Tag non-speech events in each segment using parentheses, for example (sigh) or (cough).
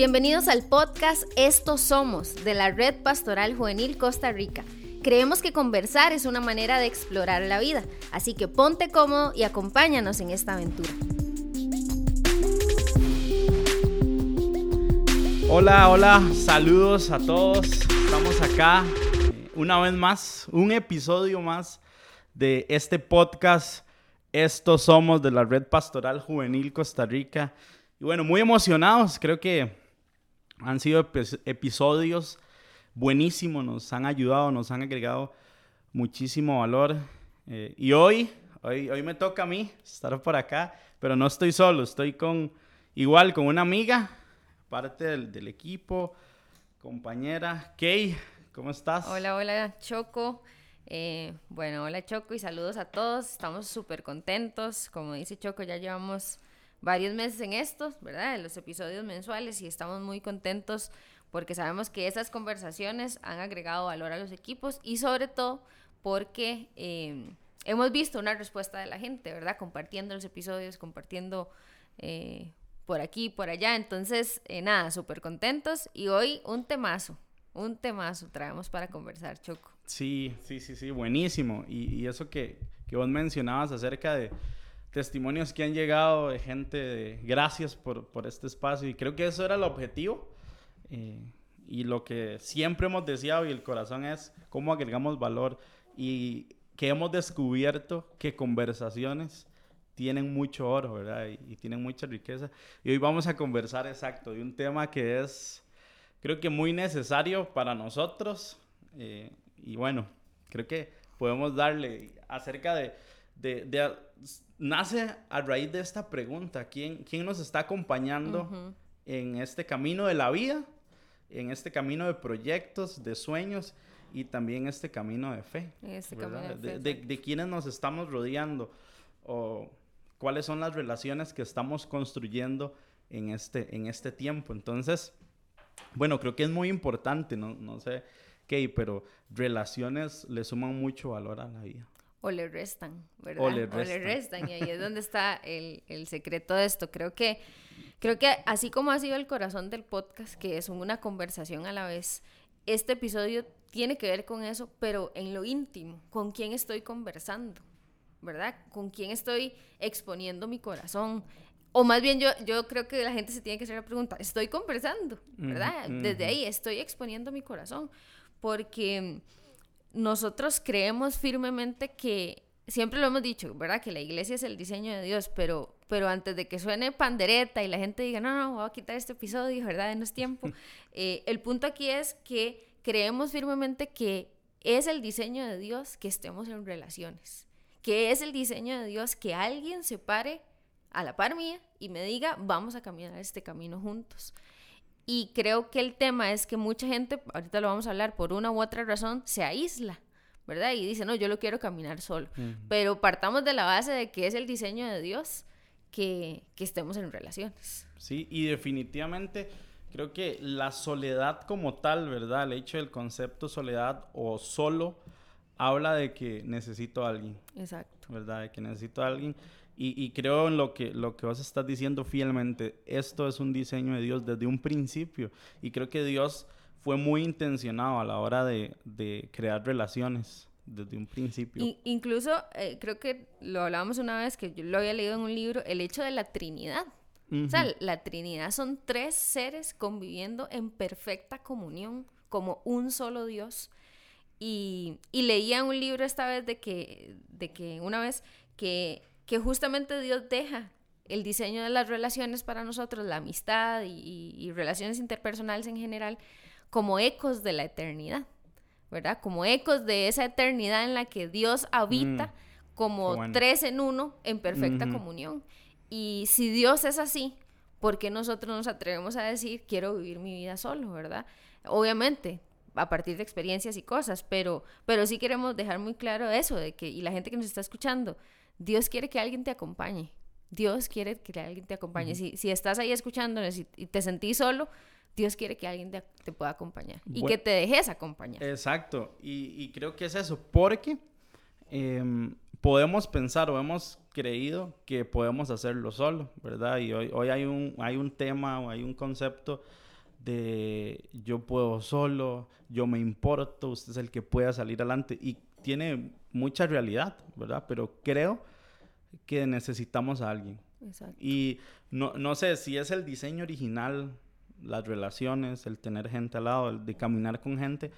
Bienvenidos al podcast Estos Somos de la Red Pastoral Juvenil Costa Rica. Creemos que conversar es una manera de explorar la vida, así que ponte cómodo y acompáñanos en esta aventura. Hola, hola, saludos a todos. Estamos acá eh, una vez más, un episodio más de este podcast. Estos somos de la Red Pastoral Juvenil Costa Rica. Y bueno, muy emocionados. Creo que han sido episodios buenísimos, nos han ayudado, nos han agregado muchísimo valor. Eh, y hoy, hoy, hoy me toca a mí estar por acá, pero no estoy solo, estoy con igual con una amiga, parte del, equipo, compañera. Kay, ¿cómo estás? Hola, hola, Choco. Eh, bueno, hola Choco y saludos a todos. Estamos súper contentos. Como dice Choco, ya llevamos varios meses en esto, ¿verdad? En los episodios mensuales y estamos muy contentos porque sabemos que esas conversaciones han agregado valor a los equipos y sobre todo porque em, hemos visto una respuesta de la gente, ¿verdad? Compartiendo los episodios, compartiendo eh, por aquí, por allá. Entonces, eh, nada, súper contentos y hoy un temazo, un temazo traemos para conversar, Choco. Sí, sí, sí, sí, buenísimo. Y, y eso que, que vos mencionabas acerca de testimonios que han llegado de gente de gracias por, por este espacio y creo que eso era el objetivo eh, y lo que siempre hemos deseado y el corazón es cómo agregamos valor y que hemos descubierto que conversaciones tienen mucho oro, ¿verdad? Y, tienen mucha riqueza. Y hoy vamos a conversar exacto de un tema que es, creo que muy necesario para nosotros. Eh, y bueno, creo que podemos darle acerca de, de, de nace a raíz de esta pregunta. ¿Quién, quién nos está acompañando en este camino de la vida, en este camino de proyectos, de sueños y también este camino de fe? Este de, de, quiénes nos estamos rodeando o cuáles son las relaciones que estamos construyendo en este, en este tiempo. Entonces, bueno, creo que es muy importante, no, no sé qué, pero relaciones le suman mucho valor a la vida o le restan, ¿verdad? O le restan. Y ahí es donde (laughs) está el, secreto de esto. Creo que, creo que así como ha sido el corazón del podcast, que es una conversación a la vez, este episodio tiene que ver con eso, pero en lo íntimo, con quién estoy conversando, ¿verdad? Con quién estoy exponiendo mi corazón. O más bien yo, yo creo que la gente se tiene que hacer la pregunta, estoy conversando, ¿verdad? Desde ahí estoy exponiendo mi corazón, porque nosotros creemos firmemente que, siempre lo hemos dicho, ¿verdad? Que la iglesia es el diseño de Dios, pero, pero antes de que suene pandereta y la gente diga, no, no, voy a quitar este episodio, ¿verdad? No es tiempo. (laughs) Eh, el punto aquí es que creemos firmemente que es el diseño de Dios que estemos en relaciones, que es el diseño de Dios que alguien se pare a la par mía y me diga, vamos a caminar este camino juntos. Y creo que el tema es que mucha gente, ahorita lo vamos a hablar, por una u otra razón, se aísla, ¿verdad? Y dice, no, yo lo quiero caminar solo. Pero partamos de la base de que es el diseño de Dios que, que estemos en relaciones. Sí, y definitivamente creo que la soledad como tal, ¿verdad? El hecho del concepto soledad o solo habla de que necesito a alguien. Exacto. ¿Verdad? De que necesito a alguien. Y, creo en lo que, lo que vos estás diciendo fielmente. Esto es un diseño de Dios desde un principio. Y creo que Dios fue muy intencionado a la hora de, crear relaciones desde un principio. incluso, eh, creo que lo hablábamos una vez que yo lo había leído en un libro, el hecho de la Trinidad. O sea, la Trinidad son tres seres conviviendo en perfecta comunión como un solo Dios. Y, y leía un libro esta vez de que, de que una vez que que justamente Dios deja el diseño de las relaciones para nosotros, la amistad y, relaciones interpersonales en general, como ecos de la eternidad, ¿verdad? Como ecos de esa eternidad en la que Dios habita mm, como tres en uno en perfecta comunión. Y si Dios es así, ¿por qué nosotros nos atrevemos a decir, quiero vivir mi vida solo, ¿verdad? Obviamente, a partir de experiencias y cosas, pero, pero sí queremos dejar muy claro eso, de que, y la gente que nos está escuchando, Dios quiere que alguien te acompañe. Dios quiere que alguien te acompañe. si, si, estás ahí escuchando y, te sentís solo, Dios quiere que alguien te, pueda acompañar y que te dejes acompañar. Exacto. Y, creo que es eso, porque em, podemos pensar o hemos creído que podemos hacerlo solo, ¿verdad? Y hoy, hoy hay, un, hay un tema o hay un concepto de yo puedo solo, yo me importo, usted es el que pueda salir adelante y tiene mucha realidad, ¿verdad? Pero creo que necesitamos a alguien. Exacto. Y no, no sé si es el diseño original, las relaciones, el tener gente al lado, el de caminar con gente,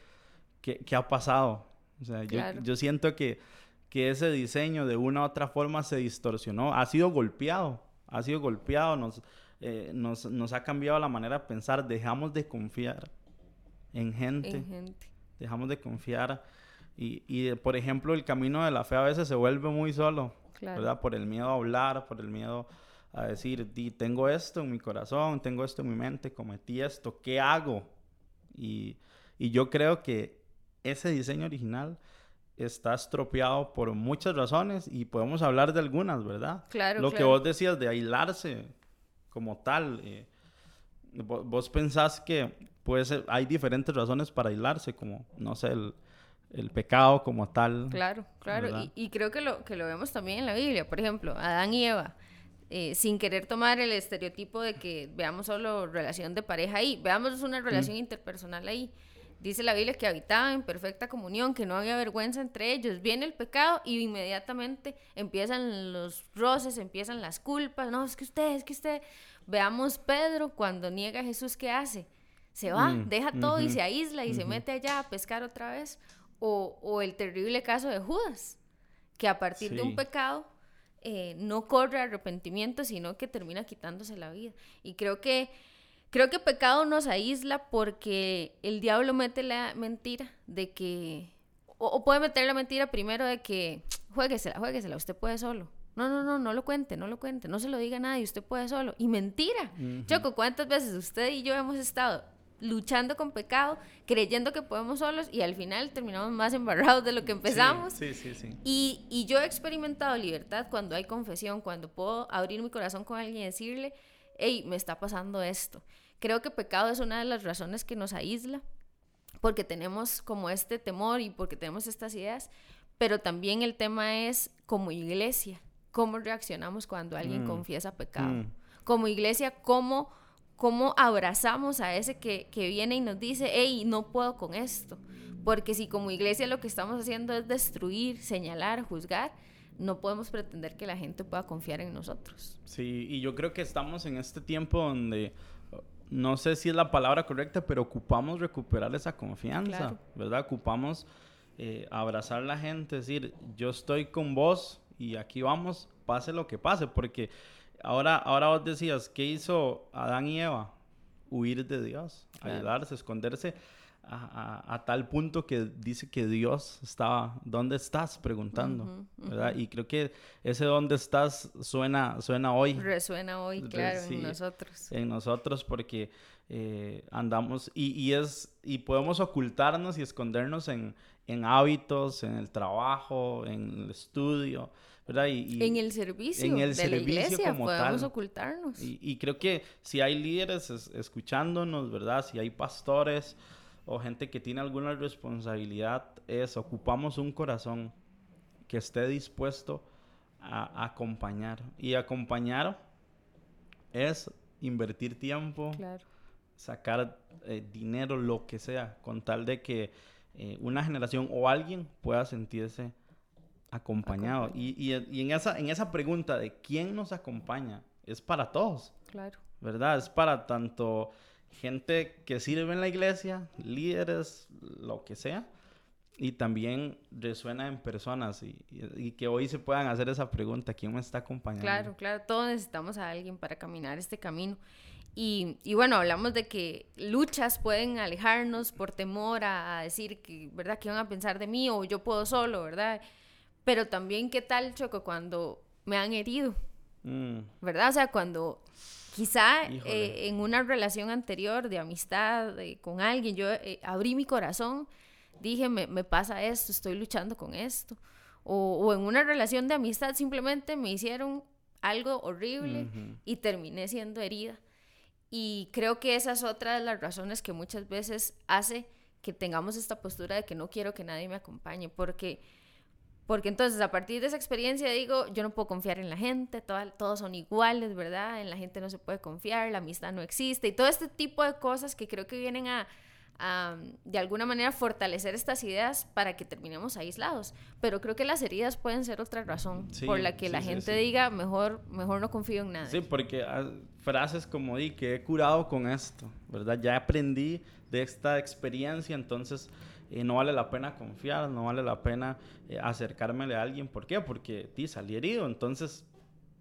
¿qué, qué ha pasado? O sea, yo, yo, siento que, que ese diseño de una u otra forma se distorsionó, ha sido golpeado, ha sido golpeado, nos, eh, nos, nos, ha cambiado la manera de pensar, dejamos de confiar en gente, dejamos de confiar y, y, por ejemplo, el camino de la fe a veces se vuelve muy solo, ¿verdad? Por el miedo a hablar, por el miedo a decir, tengo esto en mi corazón, tengo esto en mi mente, cometí esto, ¿qué hago? Y, y yo creo que ese diseño original está estropeado por muchas razones y podemos hablar de algunas, ¿verdad? Claro. Lo que vos decías de aislarse, como tal. Eh, vos, pensás que puede ser, hay diferentes razones para aislarse, como, no sé, el, el pecado como tal. Claro, claro. Y, y, creo que lo, que lo vemos también en la Biblia. Por ejemplo, Adán y Eva. Eh, sin querer tomar el estereotipo de que veamos solo relación de pareja ahí, veamos una relación interpersonal ahí. Dice la Biblia que habitaban en perfecta comunión, que no había vergüenza entre ellos. Viene el pecado y inmediatamente empiezan los roces, empiezan las culpas. No, es que usted, es que usted. Veamos Pedro cuando niega a Jesús, ¿qué hace? Se va, mm, deja todo y se aísla y se mete allá a pescar otra vez. O, o, el terrible caso de Judas, que a partir de un pecado eh, no corre arrepentimiento, sino que termina quitándose la vida. Y creo que Creo que pecado nos aísla porque el diablo mete la mentira de que, o, puede meter la mentira primero de que, jueguesela, jueguesela, usted puede solo. No, no, no, no lo cuente, no lo cuente, no se lo diga a nadie, usted puede solo. Y mentira. Choco, ¿cuántas veces usted y yo hemos estado luchando con pecado, creyendo que podemos solos y al final terminamos más embarrados de lo que empezamos. Sí, sí, sí. Y, y, yo he experimentado libertad cuando hay confesión, cuando puedo abrir mi corazón con alguien y decirle, hey, me está pasando esto. Creo que pecado es una de las razones que nos aísla, porque tenemos como este temor y porque tenemos estas ideas, pero también el tema es como iglesia, cómo reaccionamos cuando alguien mm, confiesa pecado. Mm. Como iglesia, cómo, cómo abrazamos a ese que, que viene y nos dice, hey, no puedo con esto. Porque si como iglesia lo que estamos haciendo es destruir, señalar, juzgar, no podemos pretender que la gente pueda confiar en nosotros. Sí, y yo creo que estamos en este tiempo donde no sé si es la palabra correcta, pero ocupamos recuperar esa confianza, ¿verdad? Ocupamos eh, abrazar a la gente, decir, yo estoy con vos y aquí vamos, pase lo que pase, porque ahora, ahora vos decías, ¿qué hizo Adán y Eva? Huir de Dios, ayudarse, esconderse a, tal punto que dice que Dios estaba, ¿dónde estás? Preguntando, ¿verdad? Y creo que ese ¿dónde estás? suena, suena hoy. Resuena hoy, claro, en nosotros. En nosotros porque eh, andamos y, y, es, y podemos ocultarnos y escondernos en, en hábitos, en el trabajo, en el estudio. ¿Verdad? Y, en el servicio en el de servicio la iglesia como podemos ocultarnos. Y, y, creo que si hay líderes escuchándonos, ¿verdad? Si hay pastores, o gente que tiene alguna responsabilidad es ocupamos un corazón que esté dispuesto a, acompañar. Y acompañar es invertir tiempo, sacar eh, dinero, lo que sea, con tal de que eh, una generación o alguien pueda sentirse acompañado. Y, y, y, en, esa, en esa pregunta de quién nos acompaña, es para todos. Claro. ¿Verdad? Es para tanto gente que sirve en la iglesia, líderes, lo que sea, y también resuena en personas y, que hoy se puedan hacer esa pregunta, ¿quién me está acompañando? Claro, claro, todos necesitamos a alguien para caminar este camino. Y, y bueno, hablamos de que luchas pueden alejarnos por temor a, decir que, ¿verdad? ¿Qué van a pensar de mí? O yo puedo solo, ¿verdad? Pero también, ¿qué tal, Choco, cuando me han herido? Mm. ¿Verdad? O sea, cuando Quizá eh, en una relación anterior de amistad con alguien, yo eh, abrí mi corazón, dije, me, me, pasa esto, estoy luchando con esto. O, o, en una relación de amistad simplemente me hicieron algo horrible y terminé siendo herida. Y creo que esa es otra de las razones que muchas veces hace que tengamos esta postura de que no quiero que nadie me acompañe, porque Porque entonces a partir de esa experiencia digo, yo no puedo confiar en la gente, todos son iguales, ¿verdad? En la gente no se puede confiar, la amistad no existe y todo este tipo de cosas que creo que vienen a, de alguna manera fortalecer estas ideas para que terminemos aislados. Pero creo que las heridas pueden ser otra razón por la que la gente diga, mejor, mejor no confío en nada. Sí, porque ah, frases como di que he curado con esto, ¿verdad? Ya aprendí de esta experiencia, entonces eh, no vale la pena confiar, no vale la pena eh, acercármele a alguien. ¿Por qué? Porque ti salí herido, entonces,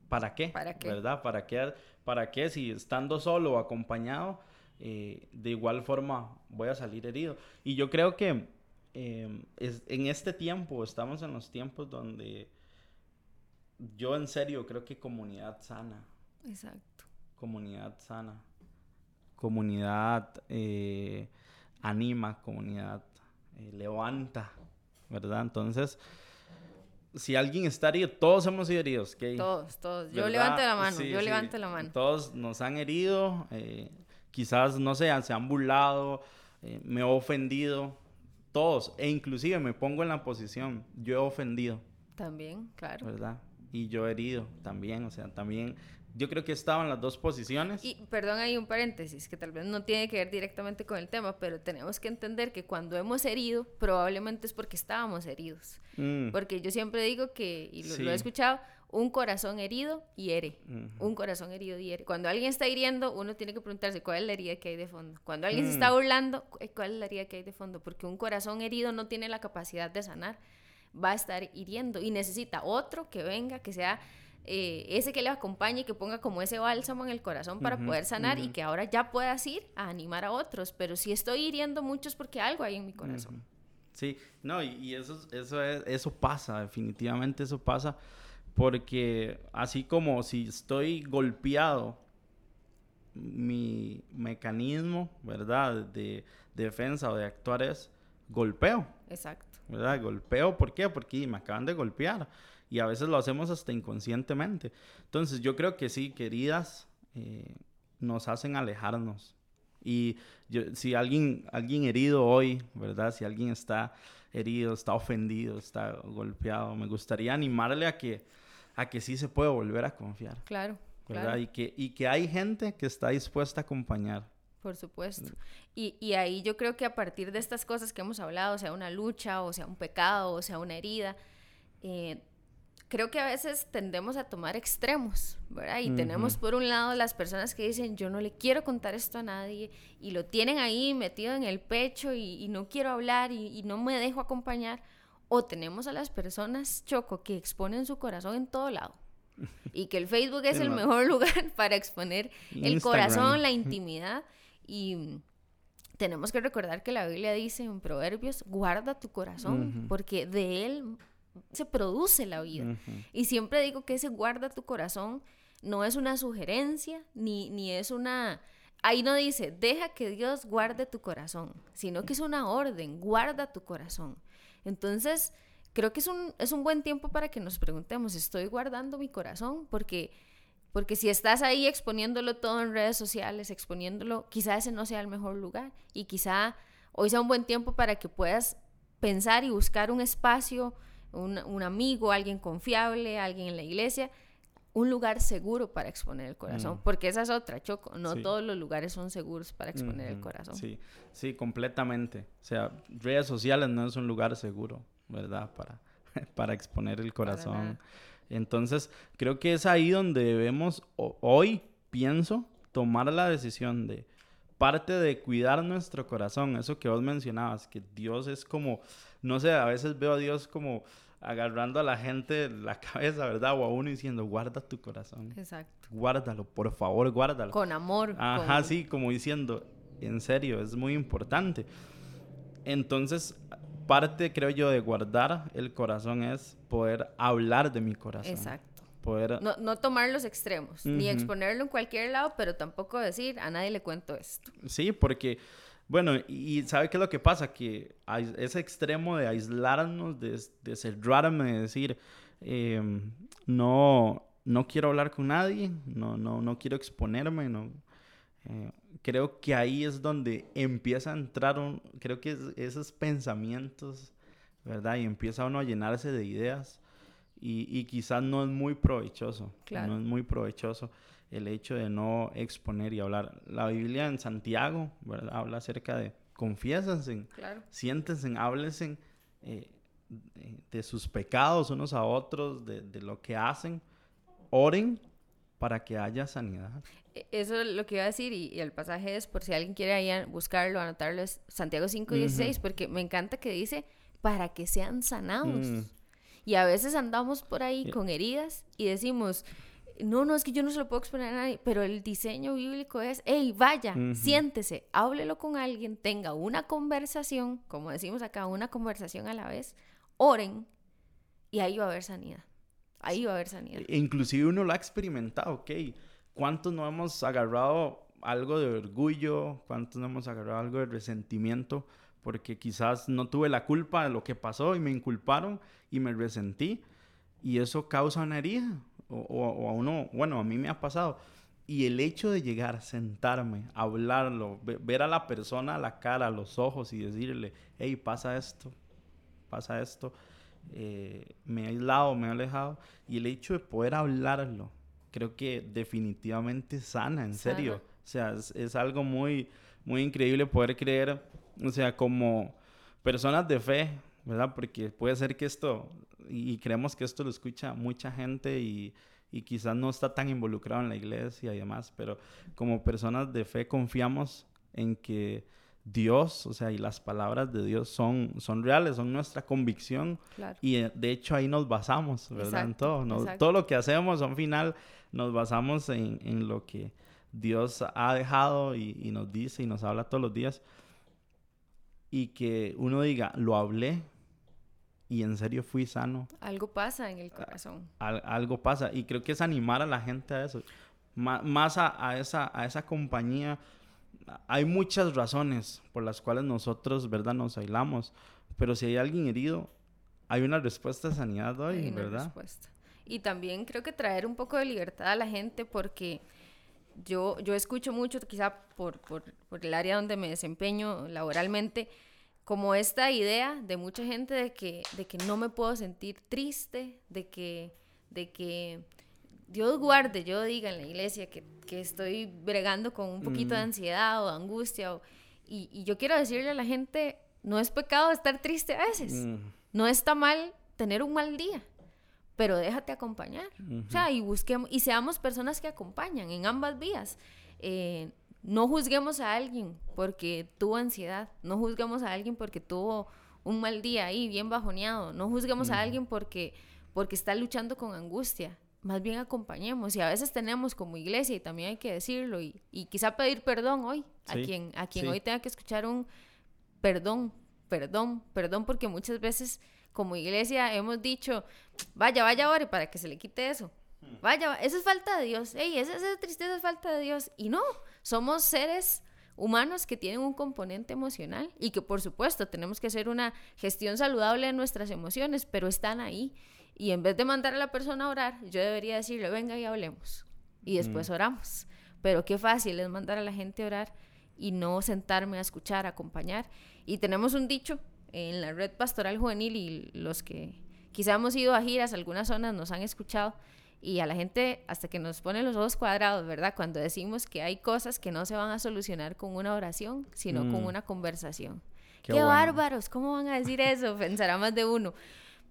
¿para qué? ¿Para qué? ¿Verdad? ¿Para qué? ¿Para qué? Si estando solo o acompañado, eh, de igual forma voy a salir herido. Y yo creo que es, en este tiempo, estamos en los tiempos donde yo en serio creo que comunidad sana. Exacto. Comunidad sana. Comunidad anima, comunidad eh, levanta, ¿verdad? Entonces, si alguien está herido, todos hemos sido heridos, Todos, todos. Yo levanto la mano, yo levanto la mano. Todos nos han herido, eh, quizás, no sé, se han burlado, eh, me he ofendido, todos, e inclusive me pongo en la posición, yo he ofendido. También, claro. ¿Verdad? Y yo he herido también, o sea, también yo creo que estaba en las dos posiciones. Y perdón, hay un paréntesis que tal vez no tiene que ver directamente con el tema, pero tenemos que entender que cuando hemos herido, probablemente es porque estábamos heridos. Mm. Porque yo siempre digo que, y lo, he escuchado, un corazón herido hiere. Un corazón herido hiere. Cuando alguien está hiriendo, uno tiene que preguntarse cuál es la herida que hay de fondo. Cuando alguien se mm. está burlando, cuál es la herida que hay de fondo. Porque un corazón herido no tiene la capacidad de sanar. Va a estar hiriendo y necesita otro que venga, que sea eh, ese que le acompañe, que ponga como ese bálsamo en el corazón para poder sanar y que ahora ya puedas ir a animar a otros. Pero si estoy hiriendo mucho es porque algo hay en mi corazón. Sí, no, y, eso, eso, eso pasa, definitivamente eso pasa, porque así como si estoy golpeado, mi mecanismo, ¿verdad?, de, defensa o de actuar es golpeo. Exacto. ¿Verdad? Golpeo, ¿por qué? Porque me acaban de golpear y a veces lo hacemos hasta inconscientemente. Entonces yo creo que sí, queridas, eh, nos hacen alejarnos. Y si alguien, alguien herido hoy, ¿verdad? Si alguien está herido, está ofendido, está golpeado, me gustaría animarle a que, a que sí se puede volver a confiar. Claro. ¿verdad? Y, que, y que hay gente que está dispuesta a acompañar. Por supuesto. Y, y, ahí yo creo que a partir de estas cosas que hemos hablado, sea una lucha, o sea un pecado, o sea una herida, eh, creo que a veces tendemos a tomar extremos, ¿verdad? Y tenemos por un lado las personas que dicen, yo no le quiero contar esto a nadie, y lo tienen ahí metido en el pecho y, no quiero hablar y, no me dejo acompañar. O tenemos a las personas, Choco, que exponen su corazón en todo lado. (laughs) Y que el Facebook es el mejor (laughs) lugar para exponer el corazón, la (laughs) intimidad. Y tenemos que recordar que la Biblia dice en Proverbios, guarda tu corazón, porque de él se produce la vida. Y siempre digo que ese guarda tu corazón no es una sugerencia, ni, ni es una... Ahí no dice, deja que Dios guarde tu corazón, sino que es una orden, guarda tu corazón. Entonces, creo que es un, es un buen tiempo para que nos preguntemos, ¿estoy guardando mi corazón? Porque, porque si estás ahí exponiéndolo todo en redes sociales, exponiéndolo, quizá ese no sea el mejor lugar y quizá hoy sea un buen tiempo para que puedas pensar y buscar un espacio un, amigo, alguien confiable, alguien en la iglesia, un lugar seguro para exponer el corazón, mm. porque esa es otra, Choco, no todos los lugares son seguros para exponer el corazón. Sí, sí, completamente. O sea, redes sociales no es un lugar seguro, ¿verdad? Para, (laughs) para exponer el corazón. Entonces, creo que es ahí donde debemos, hoy pienso, tomar la decisión de parte de cuidar nuestro corazón, eso que vos mencionabas, que Dios es como, no sé, a veces veo a Dios como agarrando a la gente la (laughs) cabeza, ¿verdad? O a uno diciendo, guarda tu corazón. Exacto. Guárdalo, por favor, guárdalo. Con amor. Ajá, sí, como diciendo, en serio, es muy importante. Entonces, parte, creo yo, de guardar el corazón es poder hablar de mi corazón. Exacto. No, no tomar los extremos, ni exponerlo en cualquier lado, pero tampoco decir a nadie le cuento esto. Sí, porque, bueno, y ¿sabe qué es lo que pasa? Que ese extremo de aislarnos, de, de cerrarme, de decir, em, no, no quiero hablar con nadie, no, no, no quiero exponerme, no. Eh, creo que ahí es donde empieza a entrar, un, creo que esos pensamientos ¿verdad? Y empieza uno a llenarse de ideas y, y quizás no es muy provechoso, no es muy provechoso el hecho de no exponer y hablar. La Biblia en Santiago, ¿verdad? Habla acerca de confiésense, claro. siéntense, háblense eh, de, sus pecados unos a otros, de, de lo que hacen, oren para que haya sanidad. E, eso es lo que iba a decir y, el pasaje es, por si alguien quiere ahí buscarlo, anotarlo, es Santiago 5.16, porque me encanta que dice, para que sean sanados. Mm. Y a veces andamos por ahí con heridas y decimos, no, no, es que yo no se lo puedo exponer a nadie, pero el diseño bíblico es, hey, vaya, siéntese, háblelo con alguien, tenga una conversación, como decimos acá, una conversación a la vez, oren y ahí va a haber sanidad. Ahí va a haber sanidad. E inclusive uno lo ha experimentado, ok. ¿Cuántos no hemos agarrado algo de orgullo? ¿Cuántos no hemos agarrado algo de resentimiento? Porque quizás no tuve la culpa de lo que pasó y me inculparon y me resentí. Y eso causa una herida. O, a uno, bueno, a mí me ha pasado. Y el hecho de llegar, sentarme, hablarlo, ver a la persona a la cara, a los ojos y decirle, hey, pasa esto, pasa esto eh, me he aislado, me he alejado. Y el hecho de poder hablarlo, creo que definitivamente sana, en serio. O sea, es, algo muy, muy increíble poder creer, o sea, como personas de fe, ¿verdad? Porque puede ser que esto, y, creemos que esto lo escucha mucha gente y, y quizás no está tan involucrado en la iglesia y demás, pero como personas de fe confiamos en que Dios, o sea, y las palabras de Dios son, son reales, son nuestra convicción. Y eh, de hecho ahí nos basamos, ¿verdad? en todo. todo lo que hacemos, al final, nos basamos en, lo que Dios ha dejado y, nos dice y nos habla todos los días. Y que uno diga, lo hablé y en serio fui sano. Algo pasa en el corazón. algo pasa. Y creo que es animar a la gente a eso. más a, esa, a esa compañía hay muchas razones por las cuales nosotros, ¿verdad?, nos aislamos. Pero si hay alguien herido, hay una respuesta de sanidad hoy, hay una ¿verdad? Respuesta. Y también creo que traer un poco de libertad a la gente porque yo, yo escucho mucho, quizá por, por, por el área donde me desempeño laboralmente, como esta idea de mucha gente de que, de que no me puedo sentir triste, de que, de que Dios guarde, yo diga en la iglesia que, estoy bregando con un poquito de ansiedad o de angustia. y, yo quiero decirle a la gente, no es pecado estar triste a veces. Mm. No está mal tener un mal día, pero déjate acompañar. O sea, y busquemos, y seamos personas que acompañan en ambas vías. Eh, no juzguemos a alguien porque tuvo ansiedad, no juzguemos a alguien porque tuvo un mal día ahí, bien bajoneado, no juzguemos a alguien porque, porque está luchando con angustia más bien acompañemos. Y a veces tenemos como iglesia, y también hay que decirlo, y, y quizá pedir perdón hoy, a quien, a quien hoy tenga que escuchar un perdón, perdón, perdón, porque muchas veces como iglesia hemos dicho, vaya, vaya ahora para que se le quite eso. Hmm. Vaya, eso es falta de Dios. Ey, esa, esa tristeza es falta de Dios. Y no, somos seres humanos que tienen un componente emocional y que por supuesto tenemos que hacer una gestión saludable de nuestras emociones, pero están ahí. Y en vez de mandar a la persona a orar, yo debería decirle, venga y hablemos. Y después mm. oramos. Pero qué fácil es mandar a la gente a orar y no sentarme a escuchar, a acompañar. Y tenemos un dicho en la red pastoral juvenil y los que quizá hemos ido a giras, algunas zonas nos han escuchado y a la gente hasta que nos ponen los ojos cuadrados, ¿verdad? Cuando decimos que hay cosas que no se van a solucionar con una oración, sino con mm. una conversación. Qué, bárbaros, ¿cómo van a decir eso? (laughs) Pensará más de uno.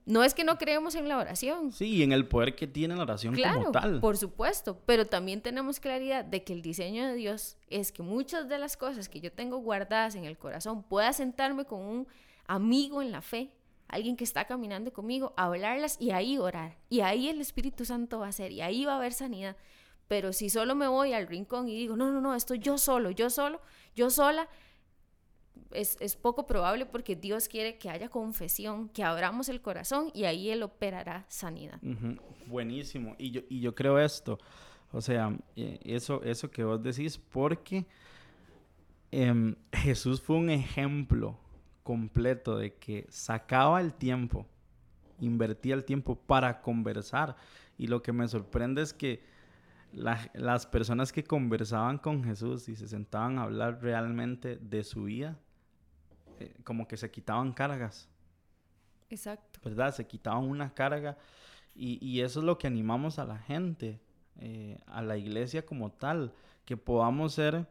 No es que no creemos en la oración. Sí, en el poder que tiene la oración como tal. Por supuesto, pero también tenemos claridad de que el diseño de Dios es que muchas de las cosas que yo tengo guardadas en el corazón pueda sentarme con un amigo en la fe, alguien que está caminando conmigo, hablarlas y ahí orar. Y ahí el Espíritu Santo va a ser y ahí va a haber sanidad. Pero si solo me voy al rincón y digo, no, no, no, esto yo solo, yo solo, yo sola, es, poco probable porque Dios quiere que haya confesión, que abramos el corazón y ahí Él operará sanidad. Buenísimo. Y yo, y yo creo esto, o sea, eh, eso, eso que vos decís, porque em, Jesús fue un ejemplo completo de que sacaba el tiempo, invertía el tiempo para conversar. Y lo que me sorprende es que las personas que conversaban con Jesús y se sentaban a hablar realmente de su vida, eh, como que se quitaban cargas. Exacto. ¿Verdad? Se quitaban una carga y, y eso es lo que animamos a la gente, eh, a la iglesia como tal, que podamos ser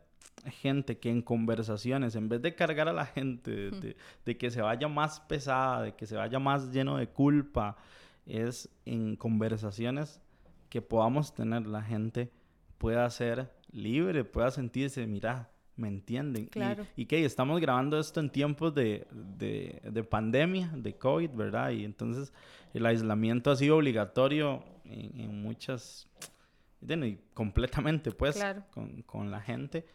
gente que en conversaciones, en vez de cargar a la gente, de, de, que se vaya más pesada, de que se vaya más lleno de culpa, es en conversaciones que podamos tener la gente pueda ser libre, pueda sentirse, mira, me entienden. Claro. Y, que estamos grabando esto en tiempos de, de, de, pandemia, de COVID, ¿verdad? Y entonces el aislamiento ha sido obligatorio en, en muchas, y completamente, pues, con, con, la gente.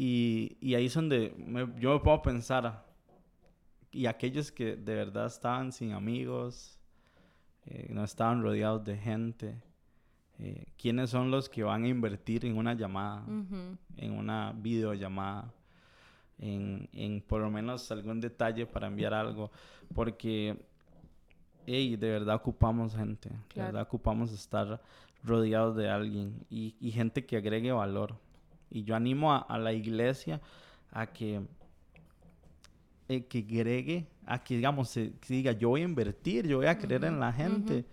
Y, y, ahí es donde yo me puedo pensar, y aquellos que de verdad estaban sin amigos, eh, no estaban rodeados de gente, eh, quiénes son los que van a invertir en una llamada, en una videollamada, en, en por lo menos algún detalle para enviar algo, porque hey, de verdad ocupamos gente, de verdad ocupamos estar rodeados de alguien y, y, gente que agregue valor. Y yo animo a, a la iglesia a que eh, que agregue, a que digamos, se, diga, yo voy a invertir, yo voy a creer en la gente,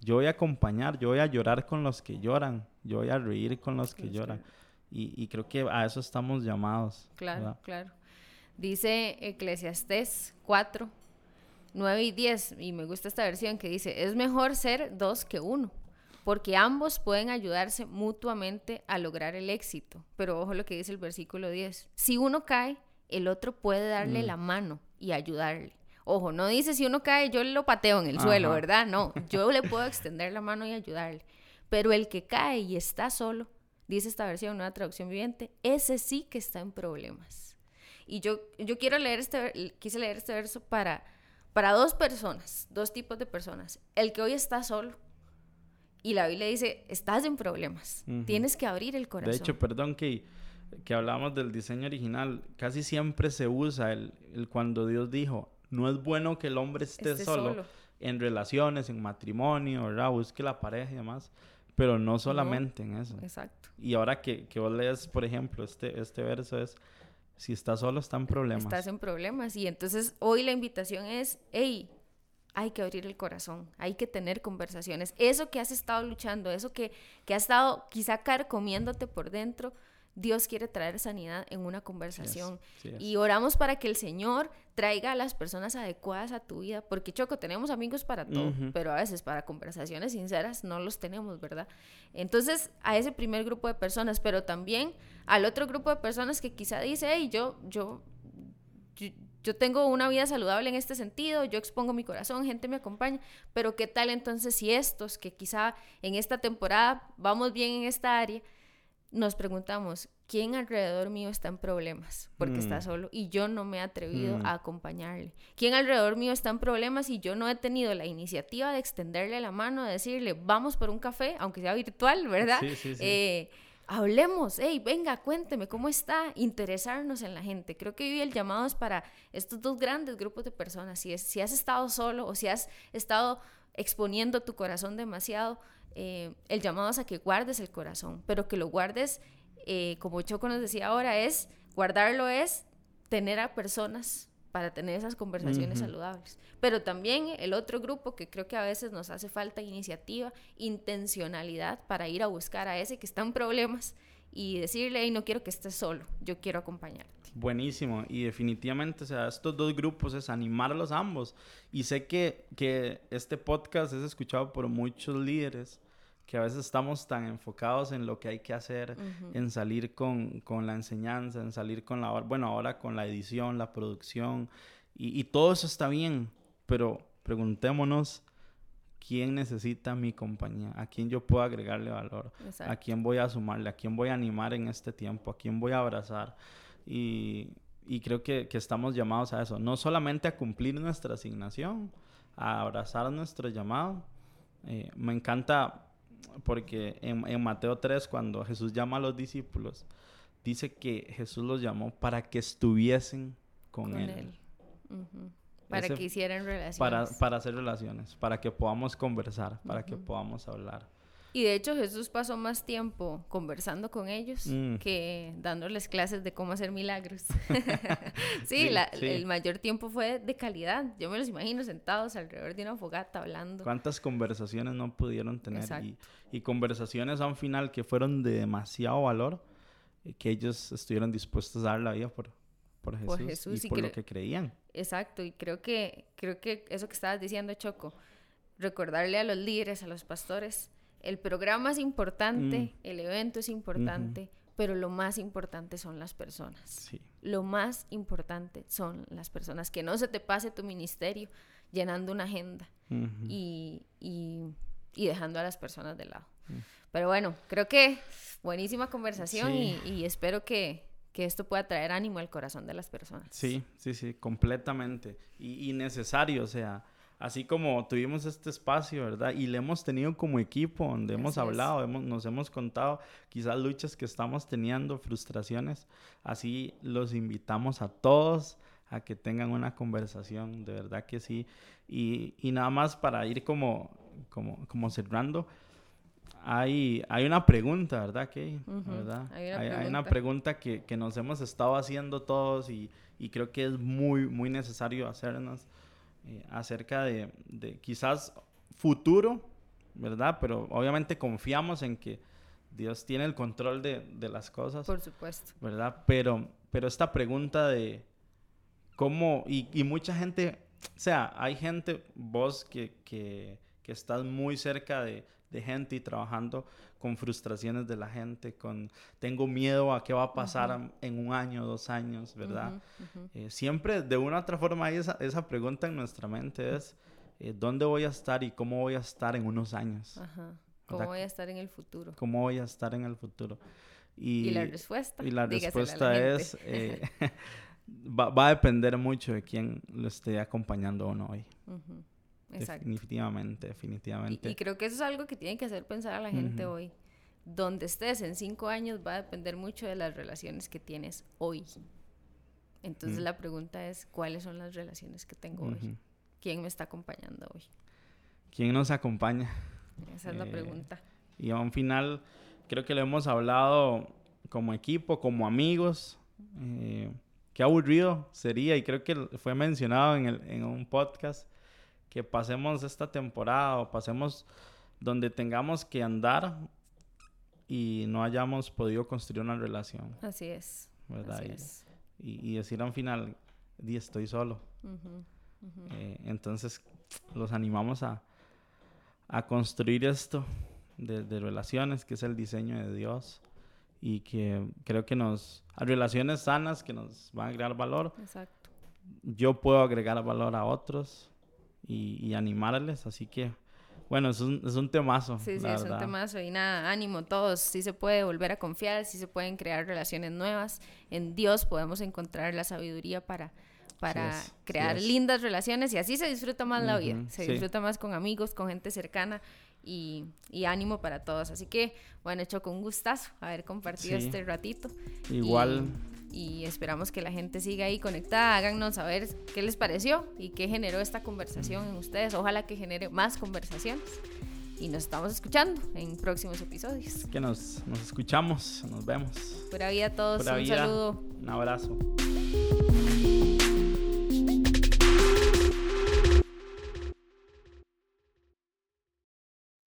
yo voy a acompañar, yo voy a llorar con los que lloran, yo voy a reír con los que lloran. Y, y, creo que a eso estamos llamados. Claro, claro. Dice Eclesiastés 4, 9 y 10, y me gusta esta versión que dice, es mejor ser dos que uno, porque ambos pueden ayudarse mutuamente a lograr el éxito. Pero ojo lo que dice el versículo 10, si uno cae, el otro puede darle mm. la mano y ayudarle. Ojo, no dice si uno cae, yo lo pateo en el suelo, ¿verdad? No, (laughs) yo le puedo extender la mano y ayudarle. Pero el que cae y está solo, dice esta versión, una traducción viviente, ese sí que está en problemas. Y yo, yo quiero leer este, quise leer este verso para, para dos personas, dos tipos de personas. El que hoy está solo, y la Biblia dice, estás en problemas, tienes que abrir el corazón. De hecho, perdón que que hablamos del diseño original, casi siempre se usa el, el cuando Dios dijo, no es bueno que el hombre esté, solo, en relaciones, en matrimonio, ¿verdad? Busque la pareja y demás, pero no solamente en eso. Exacto. Y ahora que, que vos lees, por ejemplo, este, este verso es, si estás solo, está en problemas. Estás en problemas. Y entonces hoy la invitación es, hey, hay que abrir el corazón, hay que tener conversaciones. Eso que has estado luchando, eso que, que has estado quizá carcomiéndote por dentro, Dios quiere traer sanidad en una conversación. Y oramos para que el Señor traiga a las personas adecuadas a tu vida, porque Choco, tenemos amigos para todo, pero a veces para conversaciones sinceras no los tenemos, ¿verdad? Entonces, a ese primer grupo de personas, pero también al otro grupo de personas que quizá dice, hey, yo, yo, yo, yo tengo una vida saludable en este sentido, yo expongo mi corazón, gente me acompaña, pero ¿qué tal entonces si estos que quizá en esta temporada vamos bien en esta área, nos preguntamos, ¿quién alrededor mío está en problemas porque está mm. solo y yo no me he atrevido mm. a acompañarle? ¿Quién alrededor mío está en problemas y yo no he tenido la iniciativa de extenderle la mano, de decirle, vamos por un café, aunque sea virtual, ¿verdad? Sí, sí, sí. Eh, hablemos, hey, venga, cuénteme cómo está, interesarnos en la gente. Creo que hoy el llamado es para estos dos grandes grupos de personas. Si, es, si has estado solo o si has estado exponiendo tu corazón demasiado, eh, el llamado es a que guardes el corazón, pero que lo guardes, eh, como Choco nos decía ahora, es, guardarlo es tener a personas para tener esas conversaciones saludables. Pero también el otro grupo que creo que a veces nos hace falta iniciativa, intencionalidad para ir a buscar a ese que está en problemas y decirle, hey, no quiero que estés solo, yo quiero acompañarte. Buenísimo, y definitivamente, o sea, estos dos grupos es animarlos ambos. Y sé que, que este podcast es escuchado por muchos líderes que a veces estamos tan enfocados en lo que hay que hacer, en salir con, con, la enseñanza, en salir con la, bueno, ahora con la edición, la producción, y, y todo eso está bien, pero preguntémonos quién necesita mi compañía, a quién yo puedo agregarle valor, a quién voy a sumarle, a quién voy a animar en este tiempo, a quién voy a abrazar. Y, y creo que, que, estamos llamados a eso, no solamente a cumplir nuestra asignación, a abrazar nuestro llamado. Eh, me encanta porque en, Mateo 3, cuando Jesús llama a los discípulos, dice que Jesús los llamó para que estuviesen con, Él. Para que hicieran relaciones. Para, para hacer relaciones, para que podamos conversar, para que podamos hablar. Y de hecho Jesús pasó más tiempo conversando con ellos mm. que dándoles clases de cómo hacer milagros. (laughs) (laughs) sí, el mayor tiempo fue de calidad. Yo me los imagino sentados alrededor de una fogata hablando. ¿Cuántas conversaciones no pudieron tener? Y, y, conversaciones a un final que fueron de demasiado valor, eh, que ellos estuvieron dispuestos a dar la vida por, por Jesús, y, por lo que creían. Exacto, y creo que, creo que eso que estabas diciendo, Choco, recordarle a los líderes, a los pastores, el programa es importante, mm. el evento es importante, pero lo más importante son las personas. Lo más importante son las personas. Que no se te pase tu ministerio llenando una agenda y, dejando a las personas de lado. Mm. Pero bueno, creo que buenísima conversación y espero que, que esto pueda traer ánimo al corazón de las personas. Sí, sí, sí, completamente. Y, necesario, o sea, así como tuvimos este espacio, ¿verdad? Y le hemos tenido como equipo, donde hemos hablado, hemos, nos hemos contado quizás luchas que estamos teniendo, frustraciones, así los invitamos a todos a que tengan una conversación, de verdad que sí. Y, y nada más para ir como, como, como cerrando, hay, hay una pregunta, ¿verdad, Kay? ¿verdad? Hay, una pregunta, que, que, nos hemos estado haciendo todos y, y, creo que es muy, muy necesario hacernos eh, acerca de, de, quizás futuro, ¿verdad? Pero obviamente confiamos en que Dios tiene el control de, de las cosas. Por supuesto. ¿Verdad? Pero, pero esta pregunta de cómo, y, y mucha gente, o sea, hay gente, vos que, que, que estás muy cerca de de gente y trabajando con frustraciones de la gente, con tengo miedo a qué va a pasar en un año, dos años, ¿verdad? Eh, siempre de una u otra forma hay esa, esa pregunta en nuestra mente es, eh, ¿dónde voy a estar y cómo voy a estar en unos años? ¿Cómo voy a estar en el futuro? ¿Cómo voy a estar en el futuro? Y, la respuesta. Y la respuesta es, eh, (laughs) va, va, a depender mucho de quién lo esté acompañando o no hoy. Definitivamente, definitivamente. Y, creo que eso es algo que tiene que hacer pensar a la gente hoy. Donde estés en cinco años va a depender mucho de las relaciones que tienes hoy. Entonces mm. la pregunta es, ¿cuáles son las relaciones que tengo hoy? ¿Quién me está acompañando hoy? ¿Quién nos acompaña? Esa es la eh, pregunta. Y a un final, creo que lo hemos hablado como equipo, como amigos. Eh, qué aburrido sería, y creo que fue mencionado en, el, en un podcast, que pasemos esta temporada o pasemos donde tengamos que andar y no hayamos podido construir una relación. Así es. ¿verdad? y, decir al final, di estoy solo. Eh, entonces los animamos a, a construir esto de, de, relaciones, que es el diseño de Dios. Y que creo que nos... A relaciones sanas que nos van a agregar valor. Exacto. Yo puedo agregar valor a otros y, animarles. Así que, bueno, es un, es un temazo. Sí, sí, es un temazo. Y nada, ánimo todos. Sí se puede volver a confiar, sí se pueden crear relaciones nuevas. En Dios podemos encontrar la sabiduría para, para crear lindas relaciones y así se disfruta más la vida. Se disfruta más con amigos, con gente cercana. Y, y, ánimo para todos. Así que, bueno, hecho con un gustazo haber compartido este ratito. Igual y esperamos que la gente siga ahí conectada. Háganos saber qué les pareció y qué generó esta conversación en ustedes. Ojalá que genere más conversaciones. Y nos estamos escuchando en próximos episodios. Que nos, nos escuchamos, nos vemos. Pura vida a todos, un saludo. Un abrazo.